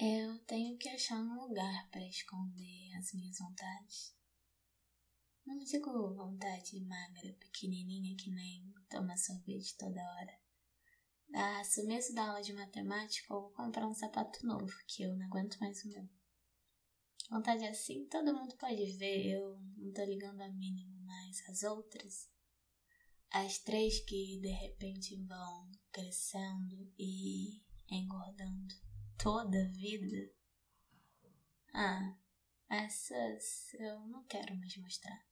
Eu tenho que achar um lugar para esconder as minhas vontades. Não digo vontade magra, pequenininha que nem tomar sorvete toda hora. Dar sumiço da aula de matemática ou comprar um sapato novo, que eu não aguento mais o meu. Vontade assim todo mundo pode ver, eu não tô ligando a mínimo, mas as outras, as três que de repente vão crescendo e toda a vida. Ah, essas eu não quero mais mostrar.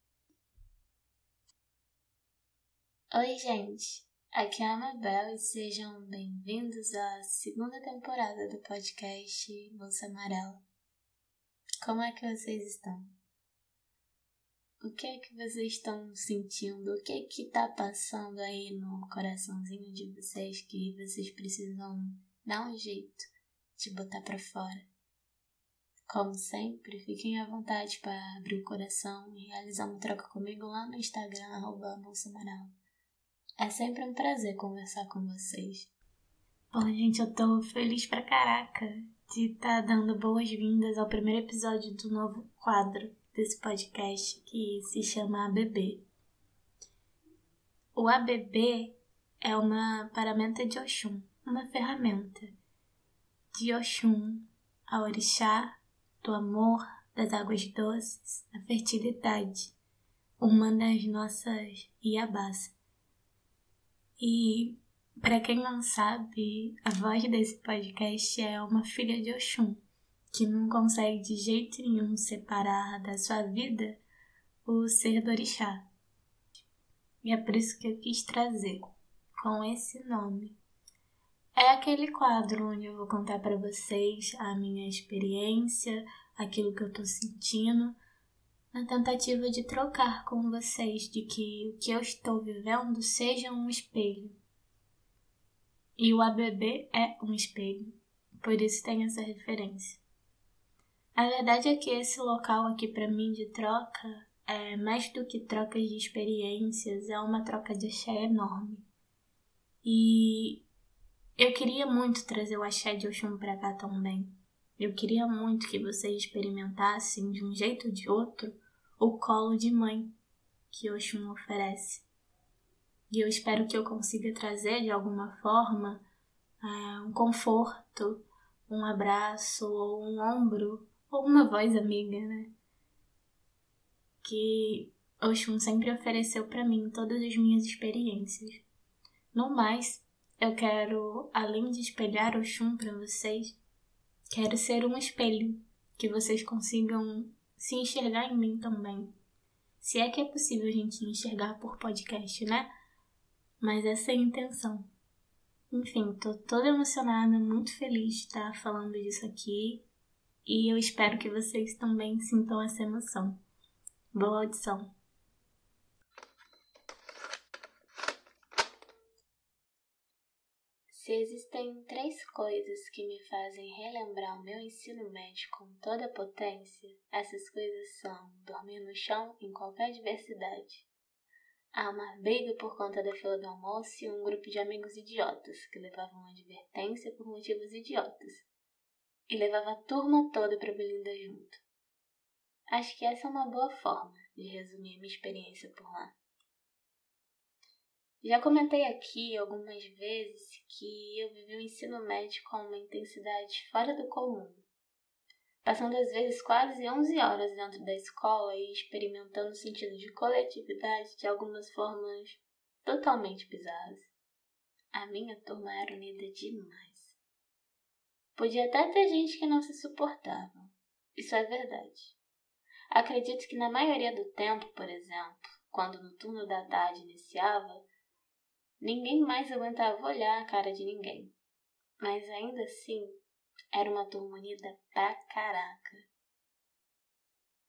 Oi, gente. Aqui é a Amabel e sejam bem-vindos à segunda temporada do podcast Bolsa Amarela. Como é que vocês estão? O que é que vocês estão sentindo? O que é que tá passando aí no coraçãozinho de vocês que vocês precisam dar um jeito de botar para fora. Como sempre, fiquem à vontade para abrir o coração e realizar uma troca comigo lá no Instagram, arroba Bolsonaro. É sempre um prazer conversar com vocês. Bom, gente, eu tô feliz pra caraca de estar tá dando boas-vindas ao primeiro episódio do novo quadro desse podcast que se chama ABB. O ABB é uma paramenta de Oxum, uma ferramenta de Oxum, a orixá do amor, das águas doces, da fertilidade, uma das nossas Iabás. E, para quem não sabe, a voz desse podcast é uma filha de Oxum, que não consegue de jeito nenhum separar da sua vida o ser do orixá. E é por isso que eu quis trazer, com esse nome, é aquele quadro onde eu vou contar para vocês a minha experiência, aquilo que eu tô sentindo, na tentativa de trocar com vocês de que o que eu estou vivendo seja um espelho. E o ABB é um espelho, por isso tem essa referência. A verdade é que esse local aqui para mim de troca é mais do que trocas de experiências, é uma troca de axé enorme. E eu queria muito trazer o axé de Oxum pra cá também. Eu queria muito que vocês experimentassem, de um jeito ou de outro, o colo de mãe que Oxum oferece. E eu espero que eu consiga trazer de alguma forma é, um conforto, um abraço, ou um ombro, ou uma voz amiga, né? Que Oxum sempre ofereceu para mim todas as minhas experiências. No mais, eu quero, além de espelhar o chum para vocês, quero ser um espelho que vocês consigam se enxergar em mim também. Se é que é possível a gente enxergar por podcast, né? Mas essa é a intenção. Enfim, tô toda emocionada, muito feliz de estar falando disso aqui. E eu espero que vocês também sintam essa emoção. Boa audição! Se existem três coisas que me fazem relembrar o meu ensino médio com toda a potência, essas coisas são dormir no chão em qualquer diversidade, há uma briga por conta da fila do almoço e um grupo de amigos idiotas que levavam uma advertência por motivos idiotas e levava a turma toda para Belinda junto. Acho que essa é uma boa forma de resumir minha experiência por lá. Já comentei aqui algumas vezes que eu vivi o ensino médio com uma intensidade fora do comum, passando às vezes quase 11 horas dentro da escola e experimentando o sentido de coletividade de algumas formas totalmente bizarras. A minha turma era unida demais. Podia até ter gente que não se suportava. Isso é verdade. Acredito que na maioria do tempo, por exemplo, quando no turno da tarde iniciava, Ninguém mais aguentava olhar a cara de ninguém. Mas ainda assim, era uma turma unida pra caraca.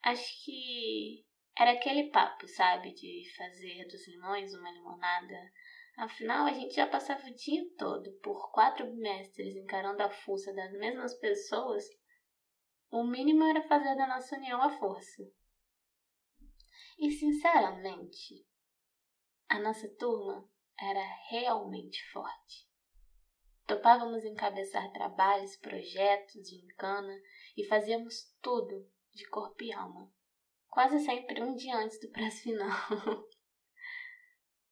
Acho que era aquele papo, sabe, de fazer dos limões uma limonada. Afinal, a gente já passava o dia todo por quatro bimestres encarando a força das mesmas pessoas. O mínimo era fazer da nossa união a força. E sinceramente, a nossa turma era realmente forte. Topávamos encabeçar trabalhos, projetos, gincana e fazíamos tudo de corpo e alma. Quase sempre um dia antes do prazo final.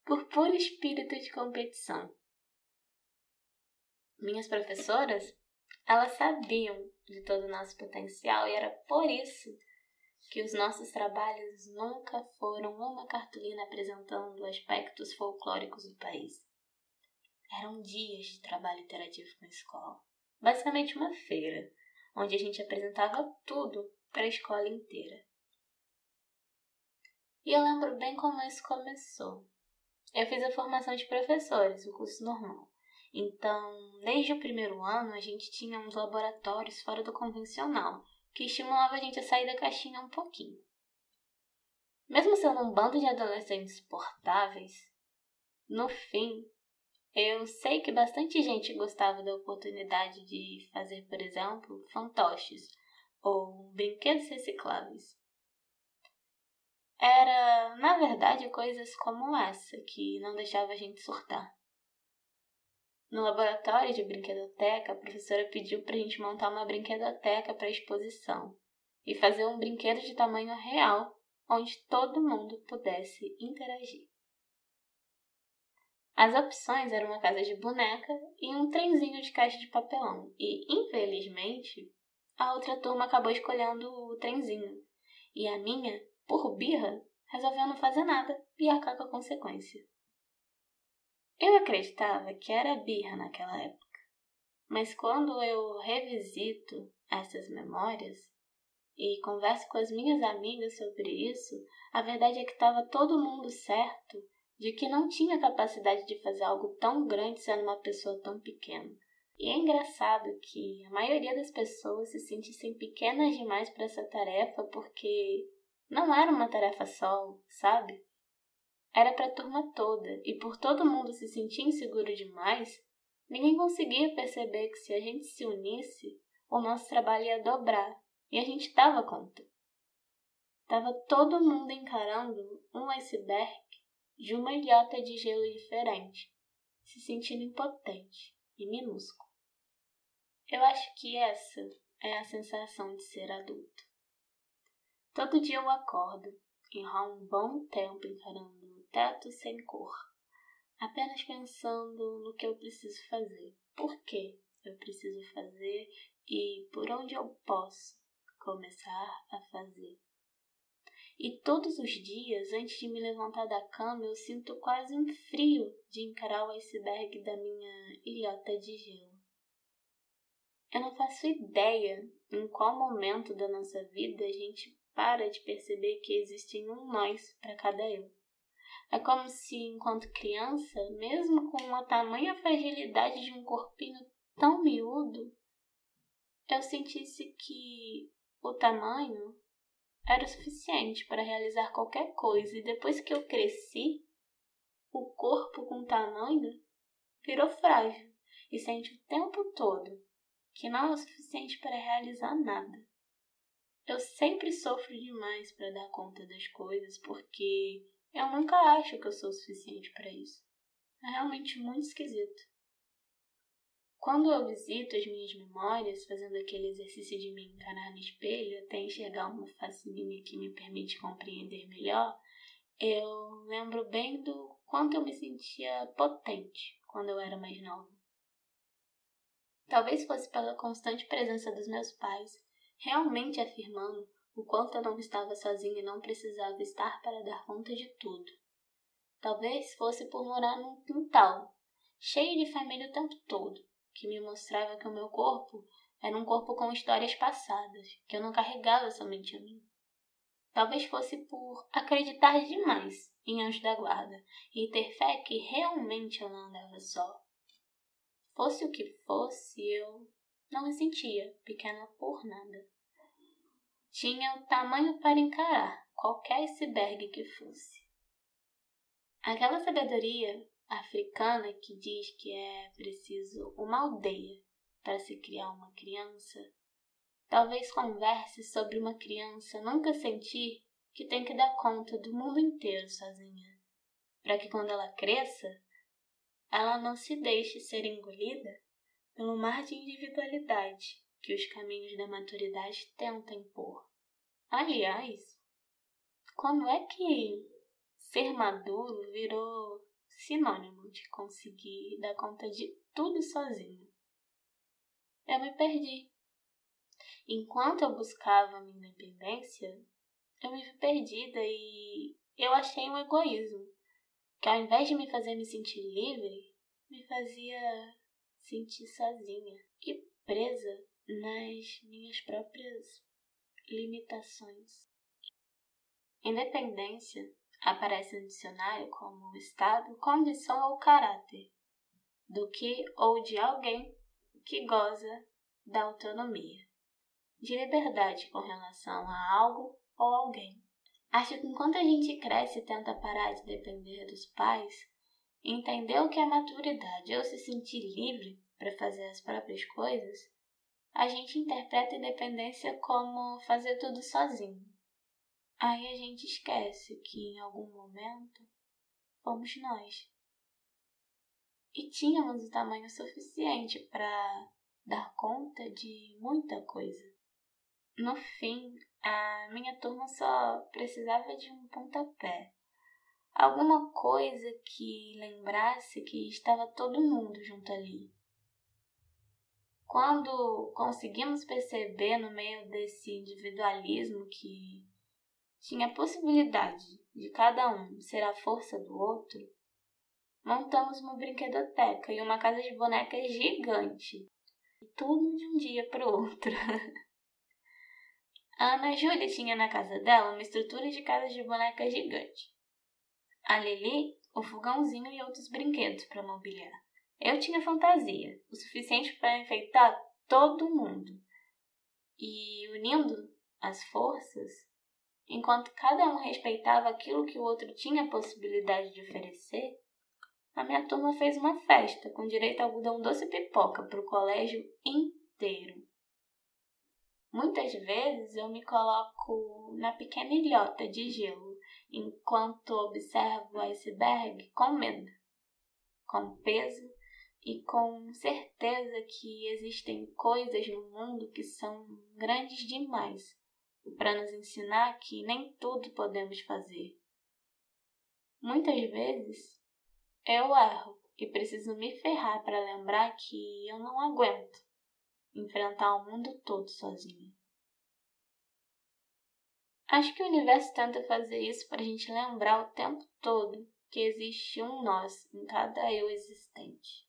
Por puro espírito de competição. Minhas professoras, elas sabiam de todo o nosso potencial e era por isso que os nossos trabalhos nunca foram uma cartolina apresentando aspectos folclóricos do país. Eram dias de trabalho interativo com a escola. Basicamente uma feira, onde a gente apresentava tudo para a escola inteira. E eu lembro bem como isso começou. Eu fiz a formação de professores, o curso normal. Então, desde o primeiro ano, a gente tinha uns laboratórios fora do convencional, que estimulava a gente a sair da caixinha um pouquinho. Mesmo sendo um bando de adolescentes portáveis, no fim, eu sei que bastante gente gostava da oportunidade de fazer, por exemplo, fantoches ou brinquedos recicláveis. Era, na verdade, coisas como essa que não deixava a gente surtar. No laboratório de brinquedoteca, a professora pediu para a gente montar uma brinquedoteca para exposição e fazer um brinquedo de tamanho real onde todo mundo pudesse interagir. As opções eram uma casa de boneca e um trenzinho de caixa de papelão, e infelizmente a outra turma acabou escolhendo o trenzinho, e a minha, por birra, resolveu não fazer nada e arcar com a consequência. Eu acreditava que era birra naquela época, mas quando eu revisito essas memórias e converso com as minhas amigas sobre isso, a verdade é que estava todo mundo certo de que não tinha capacidade de fazer algo tão grande sendo uma pessoa tão pequena. E é engraçado que a maioria das pessoas se sentissem pequenas demais para essa tarefa porque não era uma tarefa solo, sabe? Era para a turma toda, e por todo mundo se sentir inseguro demais, ninguém conseguia perceber que se a gente se unisse, o nosso trabalho ia dobrar, e a gente dava conta. Tava todo mundo encarando um iceberg de uma ilhota de gelo diferente, se sentindo impotente e minúsculo. Eu acho que essa é a sensação de ser adulto. Todo dia eu acordo, enrolo um bom tempo encarando teto sem cor, apenas pensando no que eu preciso fazer, por que eu preciso fazer e por onde eu posso começar a fazer. E todos os dias, antes de me levantar da cama, eu sinto quase um frio de encarar o iceberg da minha ilhota de gelo. Eu não faço ideia em qual momento da nossa vida a gente para de perceber que existem um nós para cada eu. É como se, enquanto criança, mesmo com uma tamanha fragilidade de um corpinho tão miúdo, eu sentisse que o tamanho era o suficiente para realizar qualquer coisa, e depois que eu cresci, o corpo com tamanho virou frágil e sente o tempo todo que não é o suficiente para realizar nada. Eu sempre sofro demais para dar conta das coisas porque eu nunca acho que eu sou o suficiente para isso. É realmente muito esquisito. Quando eu visito as minhas memórias, fazendo aquele exercício de me encarar no espelho até enxergar uma face minha que me permite compreender melhor, eu lembro bem do quanto eu me sentia potente quando eu era mais nova. Talvez fosse pela constante presença dos meus pais, realmente afirmando o quanto eu não estava sozinha e não precisava estar para dar conta de tudo. Talvez fosse por morar num quintal, cheio de família o tempo todo, que me mostrava que o meu corpo era um corpo com histórias passadas, que eu não carregava somente a mim. Talvez fosse por acreditar demais em anjo da guarda e ter fé que realmente eu não andava só. Fosse o que fosse, eu não me sentia pequena por nada tinha o tamanho para encarar qualquer iceberg que fosse. Aquela sabedoria africana que diz que é preciso uma aldeia para se criar uma criança, talvez converse sobre uma criança nunca sentir que tem que dar conta do mundo inteiro sozinha, para que quando ela cresça, ela não se deixe ser engolida pelo mar de individualidade que os caminhos da maturidade tentam impor. Aliás, como é que ser maduro virou sinônimo de conseguir dar conta de tudo sozinho? Eu me perdi. Enquanto eu buscava minha independência, eu me vi perdida e eu achei um egoísmo que ao invés de me fazer me sentir livre, me fazia sentir sozinha e presa nas minhas próprias limitações. Independência aparece no dicionário como estado, condição ou caráter do que ou de alguém que goza da autonomia, de liberdade com relação a algo ou alguém. Acho que enquanto a gente cresce e tenta parar de depender dos pais, entender o que é maturidade ou se sentir livre para fazer as próprias coisas, a gente interpreta independência como fazer tudo sozinho. Aí a gente esquece que em algum momento fomos nós. E tínhamos o tamanho suficiente para dar conta de muita coisa. No fim, a minha turma só precisava de um pontapé. Alguma coisa que lembrasse que estava todo mundo junto ali. Quando conseguimos perceber no meio desse individualismo que tinha possibilidade de cada um ser a força do outro, montamos uma brinquedoteca e uma casa de bonecas gigante. Tudo de um dia para o outro. A Ana Júlia tinha na casa dela uma estrutura de casa de bonecas gigante. A Lili, o fogãozinho e outros brinquedos para mobiliar. Eu tinha fantasia, o suficiente para enfeitar todo mundo. E unindo as forças, enquanto cada um respeitava aquilo que o outro tinha a possibilidade de oferecer, a minha turma fez uma festa com direito a algodão doce e pipoca para o colégio inteiro. Muitas vezes eu me coloco na pequena ilhota de gelo enquanto observo o iceberg com medo, com peso e com certeza que existem coisas no mundo que são grandes demais para nos ensinar que nem tudo podemos fazer. Muitas vezes eu erro e preciso me ferrar para lembrar que eu não aguento enfrentar o mundo todo sozinha. Acho que o universo tenta fazer isso para a gente lembrar o tempo todo que existe um nós em cada eu existente.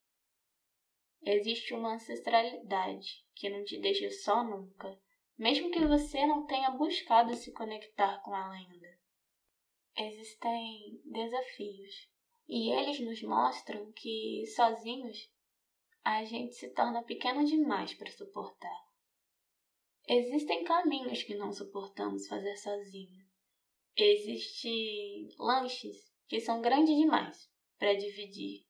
Existe uma ancestralidade que não te deixa só nunca, mesmo que você não tenha buscado se conectar com ela ainda. Existem desafios e eles nos mostram que sozinhos a gente se torna pequeno demais para suportar. Existem caminhos que não suportamos fazer sozinho. Existem lanches que são grandes demais para dividir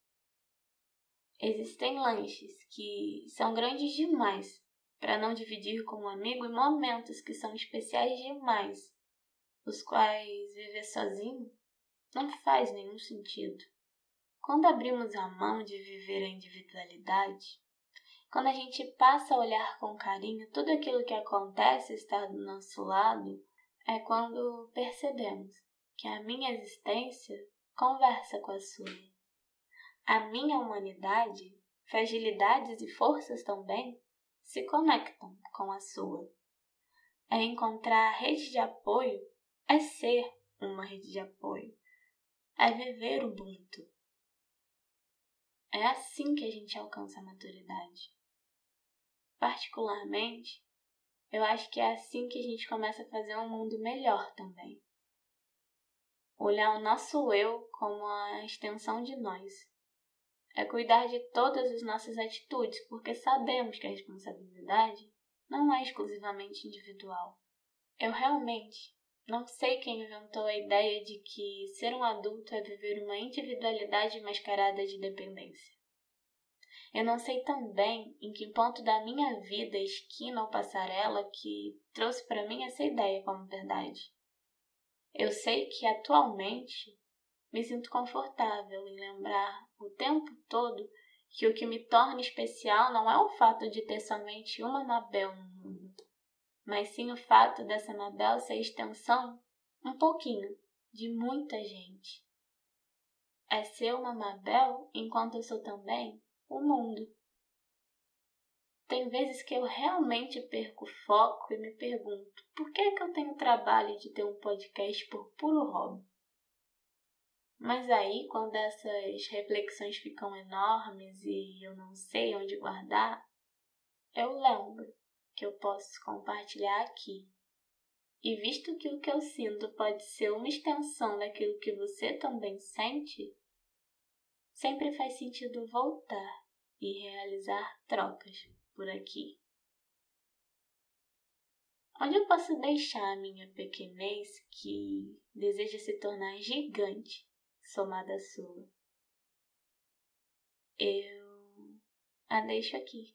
Existem lanches que são grandes demais para não dividir com um amigo e momentos que são especiais demais, os quais viver sozinho não faz nenhum sentido. Quando abrimos a mão de viver a individualidade, quando a gente passa a olhar com carinho tudo aquilo que acontece está do nosso lado, é quando percebemos que a minha existência conversa com a sua. A minha humanidade, fragilidades e forças também se conectam com a sua. É encontrar rede de apoio, é ser uma rede de apoio, é viver o Ubuntu. É assim que a gente alcança a maturidade. Particularmente, eu acho que é assim que a gente começa a fazer um mundo melhor também. Olhar o nosso eu como a extensão de nós é cuidar de todas as nossas atitudes, porque sabemos que a responsabilidade não é exclusivamente individual. Eu realmente não sei quem inventou a ideia de que ser um adulto é viver uma individualidade mascarada de dependência. Eu não sei também em que ponto da minha vida, esquina ou passarela, que trouxe para mim essa ideia como verdade. Eu sei que atualmente me sinto confortável em lembrar o tempo todo que o que me torna especial não é o fato de ter somente uma Mabel no mundo, mas sim o fato dessa Mabel ser extensão, um pouquinho, de muita gente. É ser uma Mabel enquanto eu sou também o mundo. Tem vezes que eu realmente perco foco e me pergunto por que, é que eu tenho trabalho de ter um podcast por puro hobby. Mas aí, quando essas reflexões ficam enormes e eu não sei onde guardar, eu lembro que eu posso compartilhar aqui. E visto que o que eu sinto pode ser uma extensão daquilo que você também sente, sempre faz sentido voltar e realizar trocas por aqui. Onde eu posso deixar a minha pequenez que deseja se tornar gigante somada à sua? Eu a deixo aqui.